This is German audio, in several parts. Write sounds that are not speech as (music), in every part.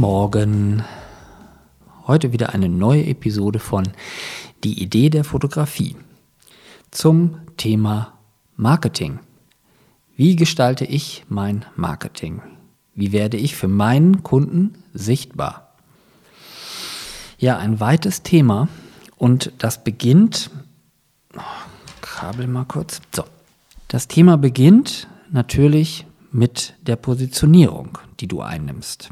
Morgen. Heute wieder eine neue Episode von Die Idee der Fotografie zum Thema Marketing. Wie gestalte ich mein Marketing? Wie werde ich für meinen Kunden sichtbar? Ja, ein weites Thema und das beginnt. Oh, Kabel mal kurz. So. Das Thema beginnt natürlich mit der Positionierung, die du einnimmst.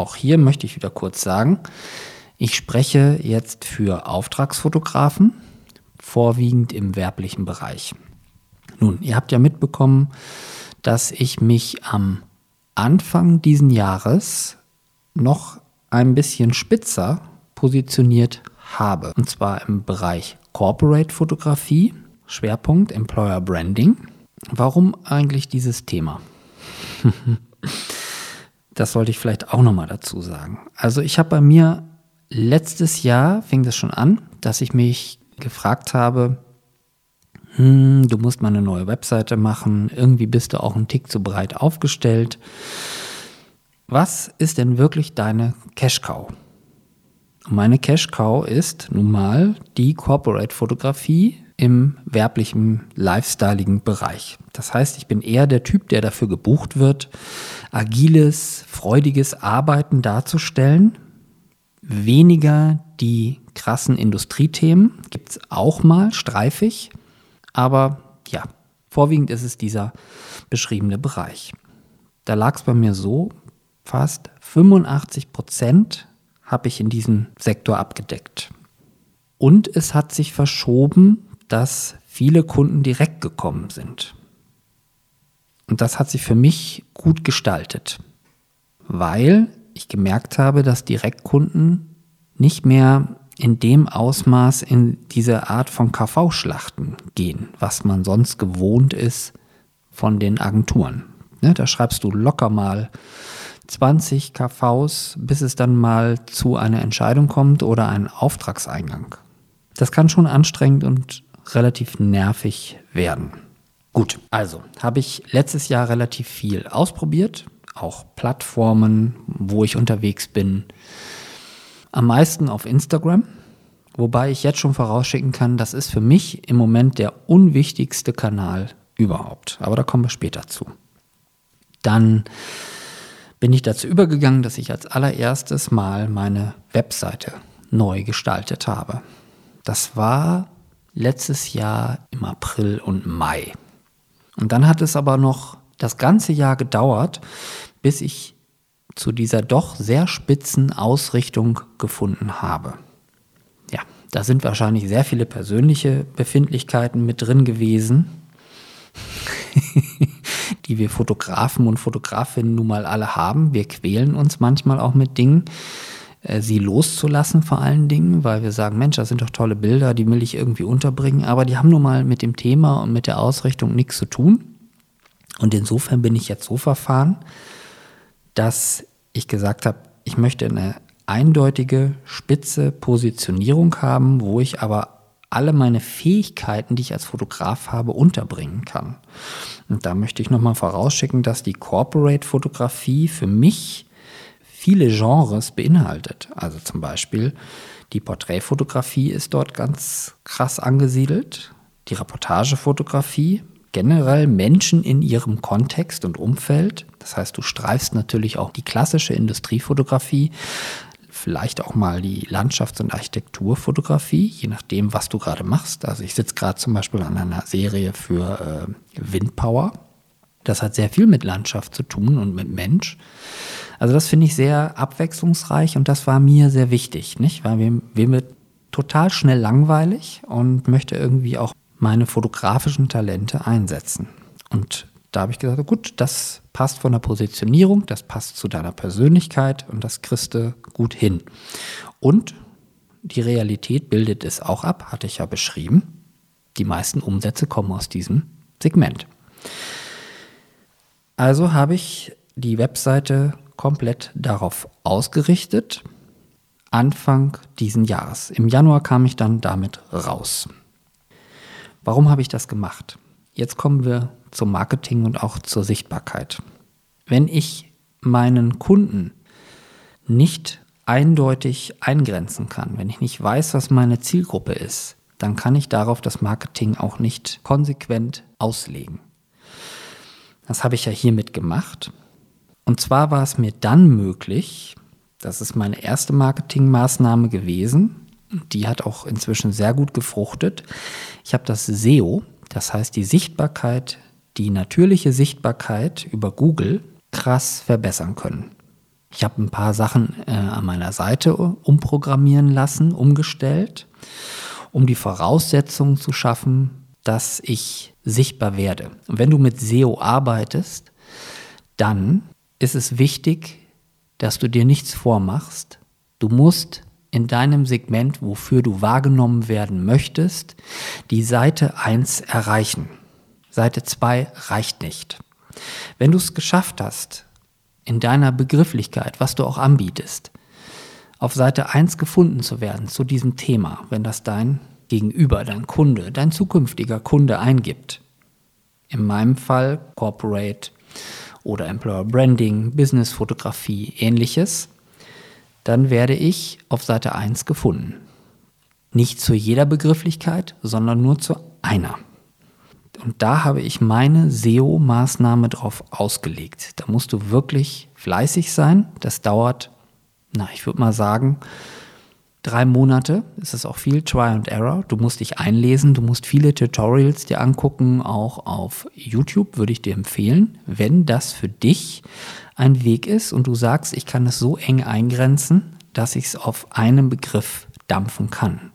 Auch hier möchte ich wieder kurz sagen, ich spreche jetzt für Auftragsfotografen, vorwiegend im werblichen Bereich. Nun, ihr habt ja mitbekommen, dass ich mich am Anfang diesen Jahres noch ein bisschen spitzer positioniert habe. Und zwar im Bereich Corporate Fotografie, Schwerpunkt Employer Branding. Warum eigentlich dieses Thema? (laughs) Das sollte ich vielleicht auch nochmal dazu sagen. Also ich habe bei mir letztes Jahr, fing das schon an, dass ich mich gefragt habe, hm, du musst mal eine neue Webseite machen, irgendwie bist du auch ein Tick zu breit aufgestellt. Was ist denn wirklich deine Cash Cow? Meine Cash Cow ist nun mal die Corporate Fotografie im werblichen, lifestyleigen Bereich. Das heißt, ich bin eher der Typ, der dafür gebucht wird, agiles, freudiges Arbeiten darzustellen. Weniger die krassen Industriethemen gibt es auch mal streifig, aber ja, vorwiegend ist es dieser beschriebene Bereich. Da lag es bei mir so, fast 85 Prozent habe ich in diesem Sektor abgedeckt. Und es hat sich verschoben dass viele Kunden direkt gekommen sind. Und das hat sich für mich gut gestaltet, weil ich gemerkt habe, dass Direktkunden nicht mehr in dem Ausmaß in diese Art von KV-Schlachten gehen, was man sonst gewohnt ist von den Agenturen. Ne, da schreibst du locker mal 20 KVs, bis es dann mal zu einer Entscheidung kommt oder einen Auftragseingang. Das kann schon anstrengend und relativ nervig werden. Gut, also habe ich letztes Jahr relativ viel ausprobiert, auch Plattformen, wo ich unterwegs bin. Am meisten auf Instagram, wobei ich jetzt schon vorausschicken kann, das ist für mich im Moment der unwichtigste Kanal überhaupt. Aber da kommen wir später zu. Dann bin ich dazu übergegangen, dass ich als allererstes mal meine Webseite neu gestaltet habe. Das war letztes Jahr im April und Mai. Und dann hat es aber noch das ganze Jahr gedauert, bis ich zu dieser doch sehr spitzen Ausrichtung gefunden habe. Ja, da sind wahrscheinlich sehr viele persönliche Befindlichkeiten mit drin gewesen, (laughs) die wir Fotografen und Fotografinnen nun mal alle haben. Wir quälen uns manchmal auch mit Dingen, sie loszulassen vor allen Dingen, weil wir sagen, Mensch, das sind doch tolle Bilder, die will ich irgendwie unterbringen, aber die haben nun mal mit dem Thema und mit der Ausrichtung nichts zu tun. Und insofern bin ich jetzt so verfahren, dass ich gesagt habe, ich möchte eine eindeutige, spitze Positionierung haben, wo ich aber alle meine Fähigkeiten, die ich als Fotograf habe, unterbringen kann. Und da möchte ich nochmal vorausschicken, dass die Corporate-Fotografie für mich viele Genres beinhaltet. Also zum Beispiel die Porträtfotografie ist dort ganz krass angesiedelt, die Reportagefotografie, generell Menschen in ihrem Kontext und Umfeld. Das heißt, du streifst natürlich auch die klassische Industriefotografie, vielleicht auch mal die Landschafts- und Architekturfotografie, je nachdem, was du gerade machst. Also ich sitze gerade zum Beispiel an einer Serie für äh, Windpower. Das hat sehr viel mit Landschaft zu tun und mit Mensch. Also das finde ich sehr abwechslungsreich und das war mir sehr wichtig, nicht? Weil mir, mir wird total schnell langweilig und möchte irgendwie auch meine fotografischen Talente einsetzen. Und da habe ich gesagt, gut, das passt von der Positionierung, das passt zu deiner Persönlichkeit und das kriegst du gut hin. Und die Realität bildet es auch ab, hatte ich ja beschrieben. Die meisten Umsätze kommen aus diesem Segment. Also habe ich die Webseite komplett darauf ausgerichtet, Anfang diesen Jahres. Im Januar kam ich dann damit raus. Warum habe ich das gemacht? Jetzt kommen wir zum Marketing und auch zur Sichtbarkeit. Wenn ich meinen Kunden nicht eindeutig eingrenzen kann, wenn ich nicht weiß, was meine Zielgruppe ist, dann kann ich darauf das Marketing auch nicht konsequent auslegen. Das habe ich ja hiermit gemacht. Und zwar war es mir dann möglich, das ist meine erste Marketingmaßnahme gewesen, die hat auch inzwischen sehr gut gefruchtet. Ich habe das SEO, das heißt die Sichtbarkeit, die natürliche Sichtbarkeit über Google krass verbessern können. Ich habe ein paar Sachen äh, an meiner Seite umprogrammieren lassen, umgestellt, um die Voraussetzungen zu schaffen, dass ich sichtbar werde. Und wenn du mit SEO arbeitest, dann ist es wichtig, dass du dir nichts vormachst. Du musst in deinem Segment, wofür du wahrgenommen werden möchtest, die Seite 1 erreichen. Seite 2 reicht nicht. Wenn du es geschafft hast, in deiner Begrifflichkeit, was du auch anbietest, auf Seite 1 gefunden zu werden zu diesem Thema, wenn das dein Gegenüber, dein Kunde, dein zukünftiger Kunde eingibt. In meinem Fall Corporate oder Employer Branding, Business Fotografie, ähnliches dann werde ich auf Seite 1 gefunden. Nicht zu jeder Begrifflichkeit, sondern nur zu einer. Und da habe ich meine SEO-Maßnahme drauf ausgelegt. Da musst du wirklich fleißig sein. Das dauert, na, ich würde mal sagen, drei Monate. Es ist auch viel Try and Error. Du musst dich einlesen, du musst viele Tutorials dir angucken, auch auf YouTube würde ich dir empfehlen, wenn das für dich ein Weg ist und du sagst, ich kann es so eng eingrenzen, dass ich es auf einen Begriff dampfen kann.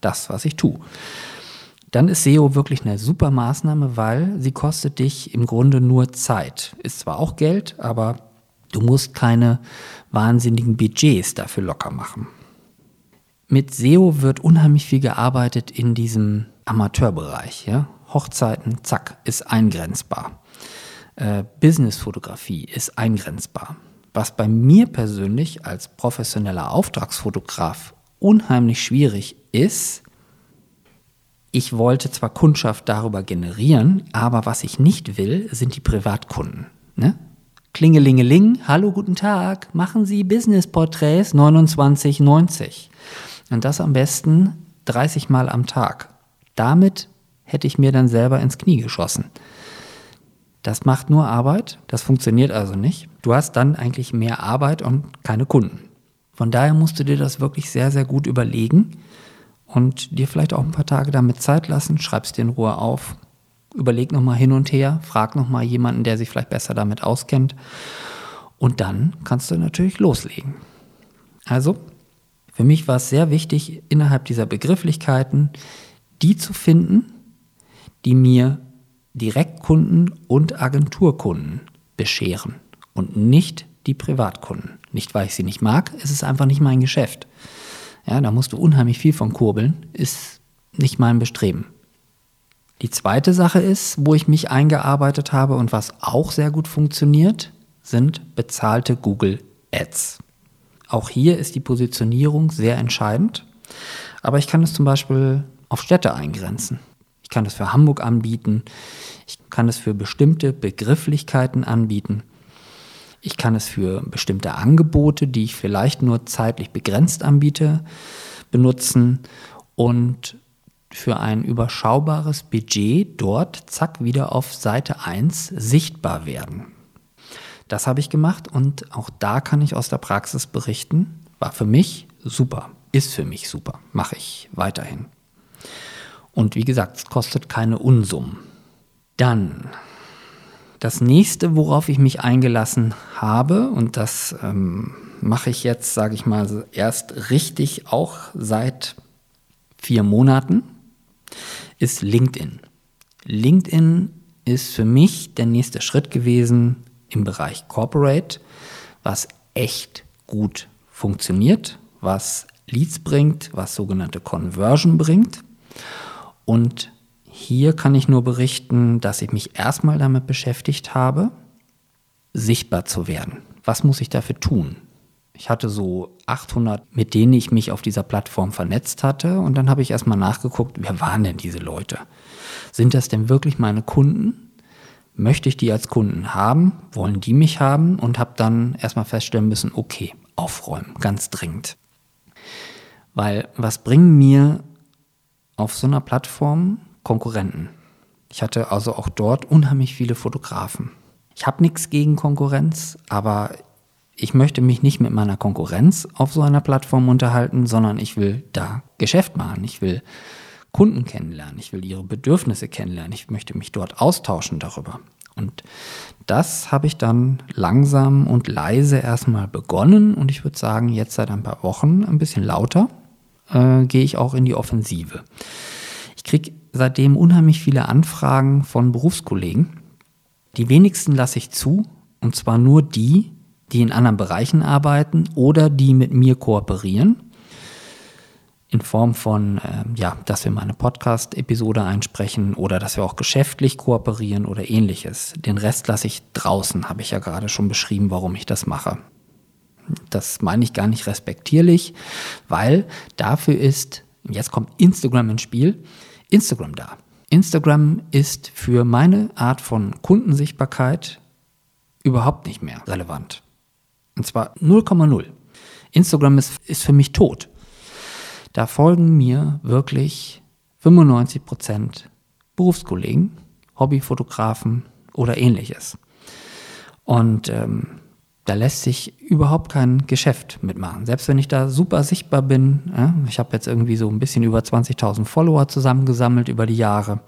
Das, was ich tue. Dann ist SEO wirklich eine super Maßnahme, weil sie kostet dich im Grunde nur Zeit. Ist zwar auch Geld, aber du musst keine wahnsinnigen Budgets dafür locker machen. Mit SEO wird unheimlich viel gearbeitet in diesem Amateurbereich. Ja? Hochzeiten, zack, ist eingrenzbar äh, Businessfotografie ist eingrenzbar. Was bei mir persönlich als professioneller Auftragsfotograf unheimlich schwierig ist, ich wollte zwar Kundschaft darüber generieren, aber was ich nicht will, sind die Privatkunden. Ne? Klingelingeling, hallo, guten Tag, machen Sie Business-Porträts 29,90. Und das am besten 30 Mal am Tag. Damit hätte ich mir dann selber ins Knie geschossen. Das macht nur Arbeit, das funktioniert also nicht. Du hast dann eigentlich mehr Arbeit und keine Kunden. Von daher musst du dir das wirklich sehr, sehr gut überlegen und dir vielleicht auch ein paar Tage damit Zeit lassen, schreibst dir in Ruhe auf, überleg nochmal hin und her, frag nochmal jemanden, der sich vielleicht besser damit auskennt und dann kannst du natürlich loslegen. Also, für mich war es sehr wichtig, innerhalb dieser Begrifflichkeiten die zu finden, die mir Direktkunden und Agenturkunden bescheren und nicht die Privatkunden. Nicht, weil ich sie nicht mag, es ist einfach nicht mein Geschäft. Ja, da musst du unheimlich viel von kurbeln, ist nicht mein Bestreben. Die zweite Sache ist, wo ich mich eingearbeitet habe und was auch sehr gut funktioniert, sind bezahlte Google Ads. Auch hier ist die Positionierung sehr entscheidend, aber ich kann es zum Beispiel auf Städte eingrenzen. Ich kann es für Hamburg anbieten. Ich kann es für bestimmte Begrifflichkeiten anbieten. Ich kann es für bestimmte Angebote, die ich vielleicht nur zeitlich begrenzt anbiete, benutzen und für ein überschaubares Budget dort zack wieder auf Seite 1 sichtbar werden. Das habe ich gemacht und auch da kann ich aus der Praxis berichten, war für mich super, ist für mich super, mache ich weiterhin. Und wie gesagt, es kostet keine Unsummen. Dann das nächste, worauf ich mich eingelassen habe, und das ähm, mache ich jetzt, sage ich mal, erst richtig auch seit vier Monaten, ist LinkedIn. LinkedIn ist für mich der nächste Schritt gewesen im Bereich Corporate, was echt gut funktioniert, was Leads bringt, was sogenannte Conversion bringt. Und hier kann ich nur berichten, dass ich mich erstmal damit beschäftigt habe, sichtbar zu werden. Was muss ich dafür tun? Ich hatte so 800, mit denen ich mich auf dieser Plattform vernetzt hatte. Und dann habe ich erstmal nachgeguckt, wer waren denn diese Leute? Sind das denn wirklich meine Kunden? Möchte ich die als Kunden haben? Wollen die mich haben? Und habe dann erstmal feststellen müssen, okay, aufräumen, ganz dringend. Weil was bringen mir auf so einer Plattform Konkurrenten? Ich hatte also auch dort unheimlich viele Fotografen. Ich habe nichts gegen Konkurrenz, aber ich möchte mich nicht mit meiner Konkurrenz auf so einer Plattform unterhalten, sondern ich will da Geschäft machen. Ich will Kunden kennenlernen. Ich will ihre Bedürfnisse kennenlernen. Ich möchte mich dort austauschen darüber. Und das habe ich dann langsam und leise erstmal begonnen und ich würde sagen, jetzt seit ein paar Wochen ein bisschen lauter äh, gehe ich auch in die Offensive. Ich kriege seitdem unheimlich viele Anfragen von Berufskollegen. Die wenigsten lasse ich zu, und zwar nur die, die in anderen Bereichen arbeiten oder die mit mir kooperieren. In Form von, äh, ja, dass wir mal eine Podcast-Episode einsprechen oder dass wir auch geschäftlich kooperieren oder ähnliches. Den Rest lasse ich draußen, habe ich ja gerade schon beschrieben, warum ich das mache. Das meine ich gar nicht respektierlich, weil dafür ist, jetzt kommt Instagram ins Spiel, Instagram da. Instagram ist für meine Art von Kundensichtbarkeit überhaupt nicht mehr relevant. Und zwar 0,0. Instagram ist, ist für mich tot. Da folgen mir wirklich 95 Prozent Berufskollegen, Hobbyfotografen oder ähnliches. Und ähm, da lässt sich überhaupt kein Geschäft mitmachen. Selbst wenn ich da super sichtbar bin, ja, ich habe jetzt irgendwie so ein bisschen über 20.000 Follower zusammengesammelt über die Jahre.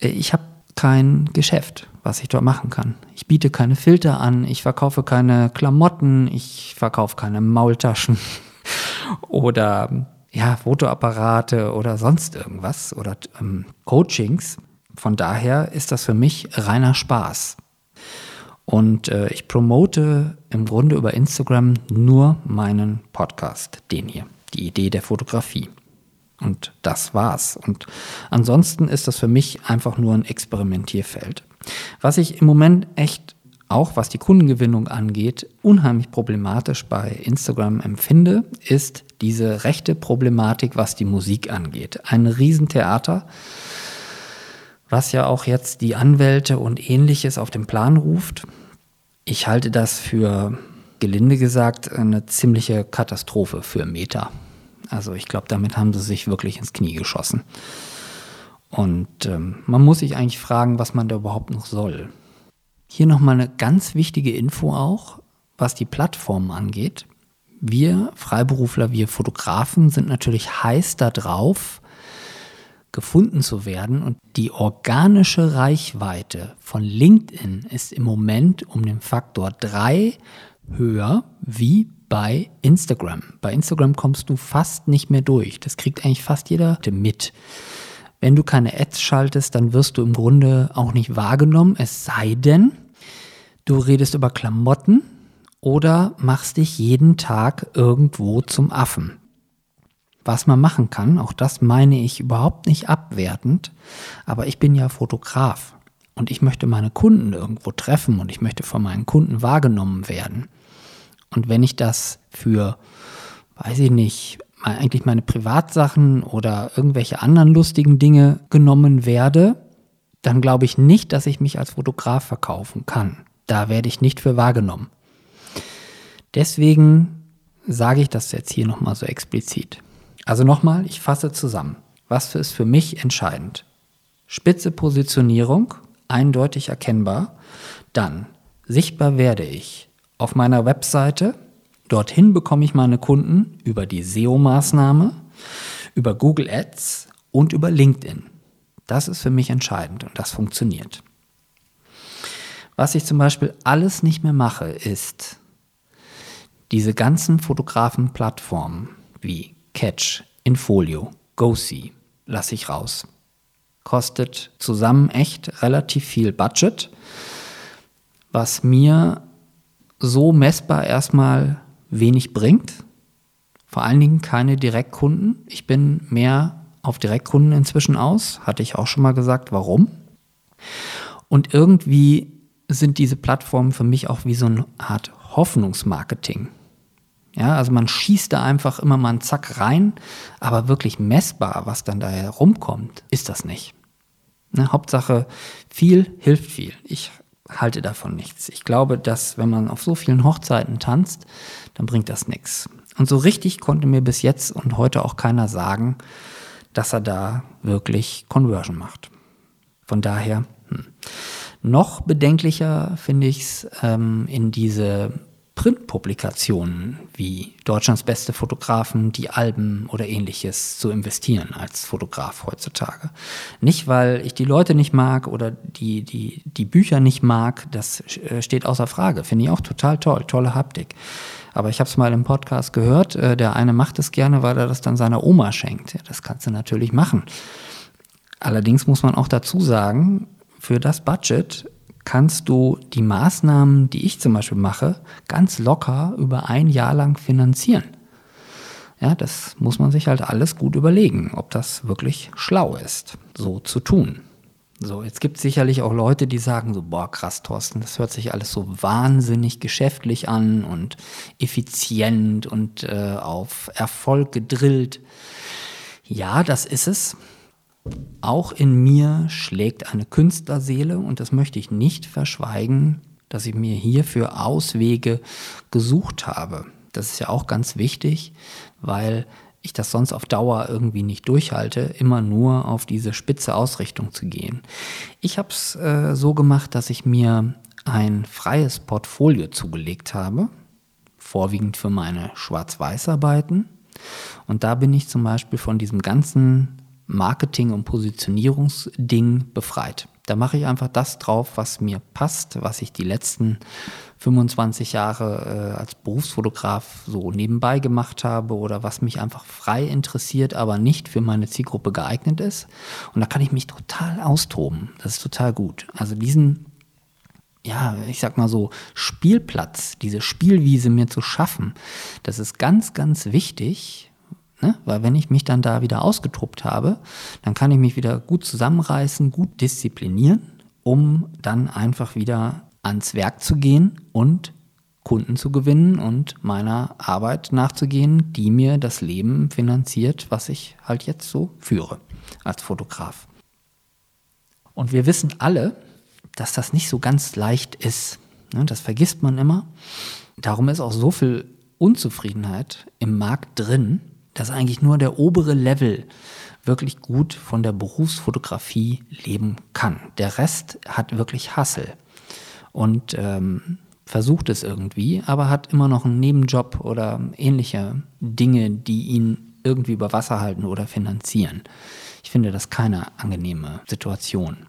Äh, ich habe kein Geschäft was ich dort machen kann. Ich biete keine Filter an, ich verkaufe keine Klamotten, ich verkaufe keine Maultaschen (laughs) oder ja, Fotoapparate oder sonst irgendwas oder ähm, Coachings. Von daher ist das für mich reiner Spaß. Und äh, ich promote im Grunde über Instagram nur meinen Podcast, den hier, die Idee der Fotografie. Und das war's. Und ansonsten ist das für mich einfach nur ein Experimentierfeld. Was ich im Moment echt auch was die Kundengewinnung angeht, unheimlich problematisch bei Instagram empfinde, ist diese rechte Problematik, was die Musik angeht. Ein Riesentheater, was ja auch jetzt die Anwälte und ähnliches auf den Plan ruft. Ich halte das für, gelinde gesagt, eine ziemliche Katastrophe für Meta. Also ich glaube, damit haben sie sich wirklich ins Knie geschossen. Und ähm, man muss sich eigentlich fragen, was man da überhaupt noch soll. Hier nochmal eine ganz wichtige Info auch, was die Plattformen angeht. Wir Freiberufler, wir Fotografen sind natürlich heiß darauf, gefunden zu werden. Und die organische Reichweite von LinkedIn ist im Moment um den Faktor 3 höher wie bei Instagram. Bei Instagram kommst du fast nicht mehr durch. Das kriegt eigentlich fast jeder mit. Wenn du keine Ads schaltest, dann wirst du im Grunde auch nicht wahrgenommen, es sei denn, du redest über Klamotten oder machst dich jeden Tag irgendwo zum Affen. Was man machen kann, auch das meine ich überhaupt nicht abwertend, aber ich bin ja Fotograf und ich möchte meine Kunden irgendwo treffen und ich möchte von meinen Kunden wahrgenommen werden. Und wenn ich das für, weiß ich nicht, eigentlich meine Privatsachen oder irgendwelche anderen lustigen Dinge genommen werde, dann glaube ich nicht, dass ich mich als Fotograf verkaufen kann. Da werde ich nicht für wahrgenommen. Deswegen sage ich das jetzt hier nochmal so explizit. Also nochmal, ich fasse zusammen. Was ist für mich entscheidend? Spitze Positionierung, eindeutig erkennbar. Dann sichtbar werde ich auf meiner Webseite Dorthin bekomme ich meine Kunden über die SEO-Maßnahme, über Google Ads und über LinkedIn. Das ist für mich entscheidend und das funktioniert. Was ich zum Beispiel alles nicht mehr mache, ist diese ganzen Fotografen-Plattformen wie Catch, Infolio, GoSee lasse ich raus. kostet zusammen echt relativ viel Budget, was mir so messbar erstmal wenig bringt. Vor allen Dingen keine Direktkunden. Ich bin mehr auf Direktkunden inzwischen aus, hatte ich auch schon mal gesagt, warum. Und irgendwie sind diese Plattformen für mich auch wie so eine Art Hoffnungsmarketing. Ja, also man schießt da einfach immer mal einen Zack rein, aber wirklich messbar, was dann da herumkommt, ist das nicht. Ne, Hauptsache, viel hilft viel. Ich halte davon nichts. Ich glaube, dass wenn man auf so vielen Hochzeiten tanzt, dann bringt das nichts. Und so richtig konnte mir bis jetzt und heute auch keiner sagen, dass er da wirklich Conversion macht. Von daher, hm. Noch bedenklicher finde ich es, ähm, in diese Printpublikationen wie Deutschlands beste Fotografen, die Alben oder ähnliches zu investieren als Fotograf heutzutage. Nicht, weil ich die Leute nicht mag oder die, die, die Bücher nicht mag, das äh, steht außer Frage. Finde ich auch total toll, tolle Haptik. Aber ich habe es mal im Podcast gehört, äh, der eine macht es gerne, weil er das dann seiner Oma schenkt. Das kannst du natürlich machen. Allerdings muss man auch dazu sagen, für das Budget kannst du die Maßnahmen, die ich zum Beispiel mache, ganz locker über ein Jahr lang finanzieren. Ja, das muss man sich halt alles gut überlegen, ob das wirklich schlau ist, so zu tun. So, jetzt gibt es sicherlich auch Leute, die sagen so, boah, krass, Thorsten, das hört sich alles so wahnsinnig geschäftlich an und effizient und äh, auf Erfolg gedrillt. Ja, das ist es. Auch in mir schlägt eine Künstlerseele und das möchte ich nicht verschweigen, dass ich mir hierfür Auswege gesucht habe. Das ist ja auch ganz wichtig, weil ich das sonst auf Dauer irgendwie nicht durchhalte, immer nur auf diese spitze Ausrichtung zu gehen. Ich habe es äh, so gemacht, dass ich mir ein freies Portfolio zugelegt habe, vorwiegend für meine Schwarz-Weiß-Arbeiten. Und da bin ich zum Beispiel von diesem ganzen Marketing- und Positionierungsding befreit. Da mache ich einfach das drauf, was mir passt, was ich die letzten 25 Jahre äh, als Berufsfotograf so nebenbei gemacht habe oder was mich einfach frei interessiert, aber nicht für meine Zielgruppe geeignet ist. Und da kann ich mich total austoben. Das ist total gut. Also diesen, ja, ich sag mal so, Spielplatz, diese Spielwiese mir zu schaffen, das ist ganz, ganz wichtig, Ne? Weil wenn ich mich dann da wieder ausgetobt habe, dann kann ich mich wieder gut zusammenreißen, gut disziplinieren, um dann einfach wieder ans Werk zu gehen und Kunden zu gewinnen und meiner Arbeit nachzugehen, die mir das Leben finanziert, was ich halt jetzt so führe als Fotograf. Und wir wissen alle, dass das nicht so ganz leicht ist. Ne? Das vergisst man immer. Darum ist auch so viel Unzufriedenheit im Markt drin, dass eigentlich nur der obere Level wirklich gut von der Berufsfotografie leben kann. Der Rest hat wirklich Hassel und ähm, versucht es irgendwie, aber hat immer noch einen Nebenjob oder ähnliche Dinge, die ihn irgendwie über Wasser halten oder finanzieren. Ich finde das keine angenehme Situation.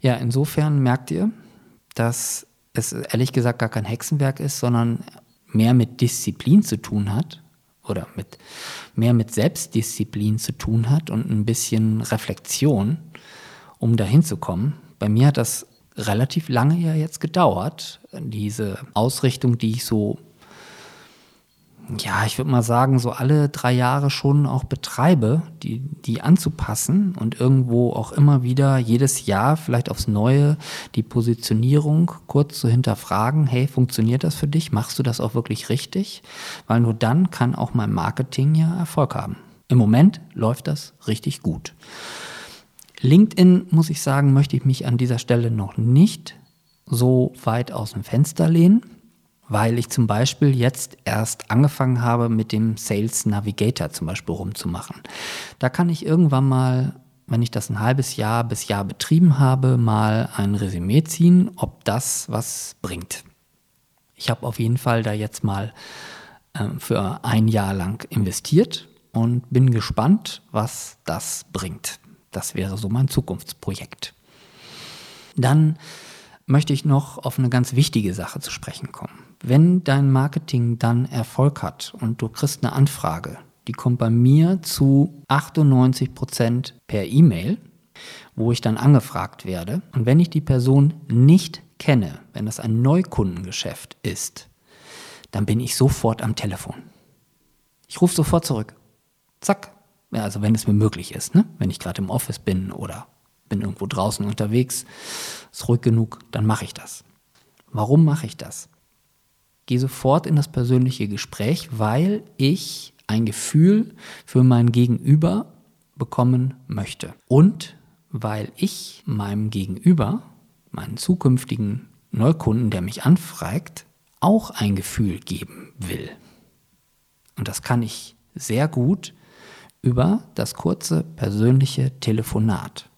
Ja, insofern merkt ihr, dass es ehrlich gesagt gar kein Hexenwerk ist, sondern mehr mit Disziplin zu tun hat oder mit mehr mit Selbstdisziplin zu tun hat und ein bisschen Reflexion, um dahin zu kommen. Bei mir hat das relativ lange ja jetzt gedauert, diese Ausrichtung, die ich so ja, ich würde mal sagen, so alle drei Jahre schon auch betreibe, die, die anzupassen und irgendwo auch immer wieder jedes Jahr vielleicht aufs Neue die Positionierung kurz zu hinterfragen, hey, funktioniert das für dich? Machst du das auch wirklich richtig? Weil nur dann kann auch mein Marketing ja Erfolg haben. Im Moment läuft das richtig gut. LinkedIn, muss ich sagen, möchte ich mich an dieser Stelle noch nicht so weit aus dem Fenster lehnen weil ich zum Beispiel jetzt erst angefangen habe, mit dem Sales Navigator zum Beispiel rumzumachen. Da kann ich irgendwann mal, wenn ich das ein halbes Jahr bis Jahr betrieben habe, mal ein Resümee ziehen, ob das was bringt. Ich habe auf jeden Fall da jetzt mal äh, für ein Jahr lang investiert und bin gespannt, was das bringt. Das wäre so mein Zukunftsprojekt. Dann möchte ich noch auf eine ganz wichtige Sache zu sprechen kommen. Wenn dein Marketing dann Erfolg hat und du kriegst eine Anfrage, die kommt bei mir zu 98 Prozent per E-Mail, wo ich dann angefragt werde. Und wenn ich die Person nicht kenne, wenn das ein Neukundengeschäft ist, dann bin ich sofort am Telefon. Ich rufe sofort zurück. Zack. Ja, also wenn es mir möglich ist, ne? wenn ich gerade im Office bin oder bin irgendwo draußen unterwegs, ist ruhig genug, dann mache ich das. Warum mache ich das? Gehe sofort in das persönliche Gespräch, weil ich ein Gefühl für mein Gegenüber bekommen möchte. Und weil ich meinem Gegenüber, meinen zukünftigen Neukunden, der mich anfragt, auch ein Gefühl geben will. Und das kann ich sehr gut über das kurze persönliche Telefonat.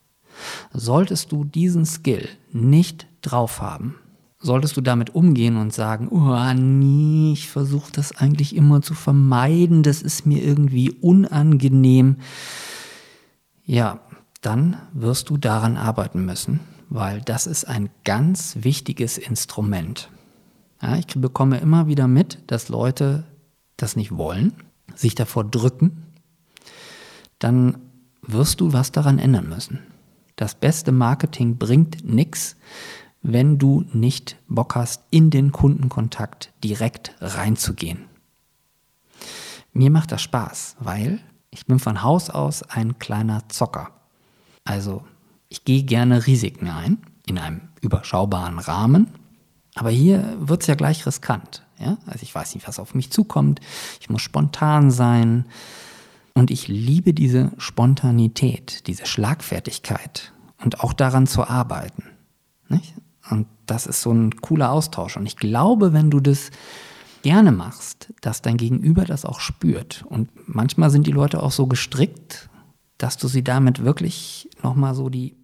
Solltest du diesen Skill nicht drauf haben, solltest du damit umgehen und sagen, oh nee, ich versuche das eigentlich immer zu vermeiden, das ist mir irgendwie unangenehm. Ja, dann wirst du daran arbeiten müssen, weil das ist ein ganz wichtiges Instrument. Ja, ich bekomme immer wieder mit, dass Leute das nicht wollen, sich davor drücken. Dann wirst du was daran ändern müssen. Das beste Marketing bringt nichts, wenn du nicht Bock hast, in den Kundenkontakt direkt reinzugehen. Mir macht das Spaß, weil ich bin von Haus aus ein kleiner Zocker. Also ich gehe gerne Risiken ein, in einem überschaubaren Rahmen, aber hier wird es ja gleich riskant. Ja? Also ich weiß nicht, was auf mich zukommt, ich muss spontan sein und ich liebe diese Spontanität, diese Schlagfertigkeit und auch daran zu arbeiten. Nicht? Und das ist so ein cooler Austausch. Und ich glaube, wenn du das gerne machst, dass dein Gegenüber das auch spürt. Und manchmal sind die Leute auch so gestrickt, dass du sie damit wirklich nochmal so die,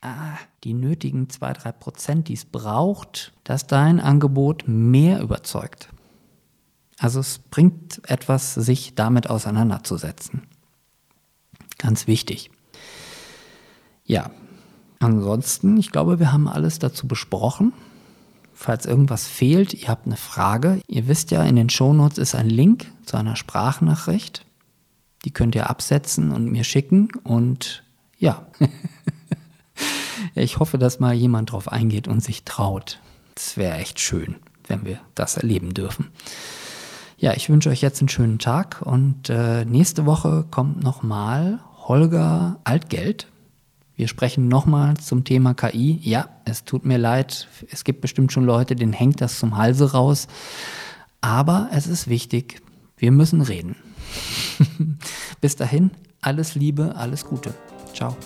ah, die nötigen zwei, drei Prozent, die es braucht, dass dein Angebot mehr überzeugt. Also es bringt etwas, sich damit auseinanderzusetzen. Ganz wichtig. Ja, ansonsten, ich glaube, wir haben alles dazu besprochen. Falls irgendwas fehlt, ihr habt eine Frage, ihr wisst ja, in den Shownotes ist ein Link zu einer Sprachnachricht. Die könnt ihr absetzen und mir schicken. Und ja, (laughs) ich hoffe, dass mal jemand drauf eingeht und sich traut. Das wäre echt schön, wenn wir das erleben dürfen. Ja, ich wünsche euch jetzt einen schönen Tag und äh, nächste Woche kommt nochmal Holger Altgeld. Wir sprechen nochmal zum Thema KI. Ja, es tut mir leid, es gibt bestimmt schon Leute, denen hängt das zum Halse raus. Aber es ist wichtig, wir müssen reden. (laughs) Bis dahin, alles Liebe, alles Gute. Ciao.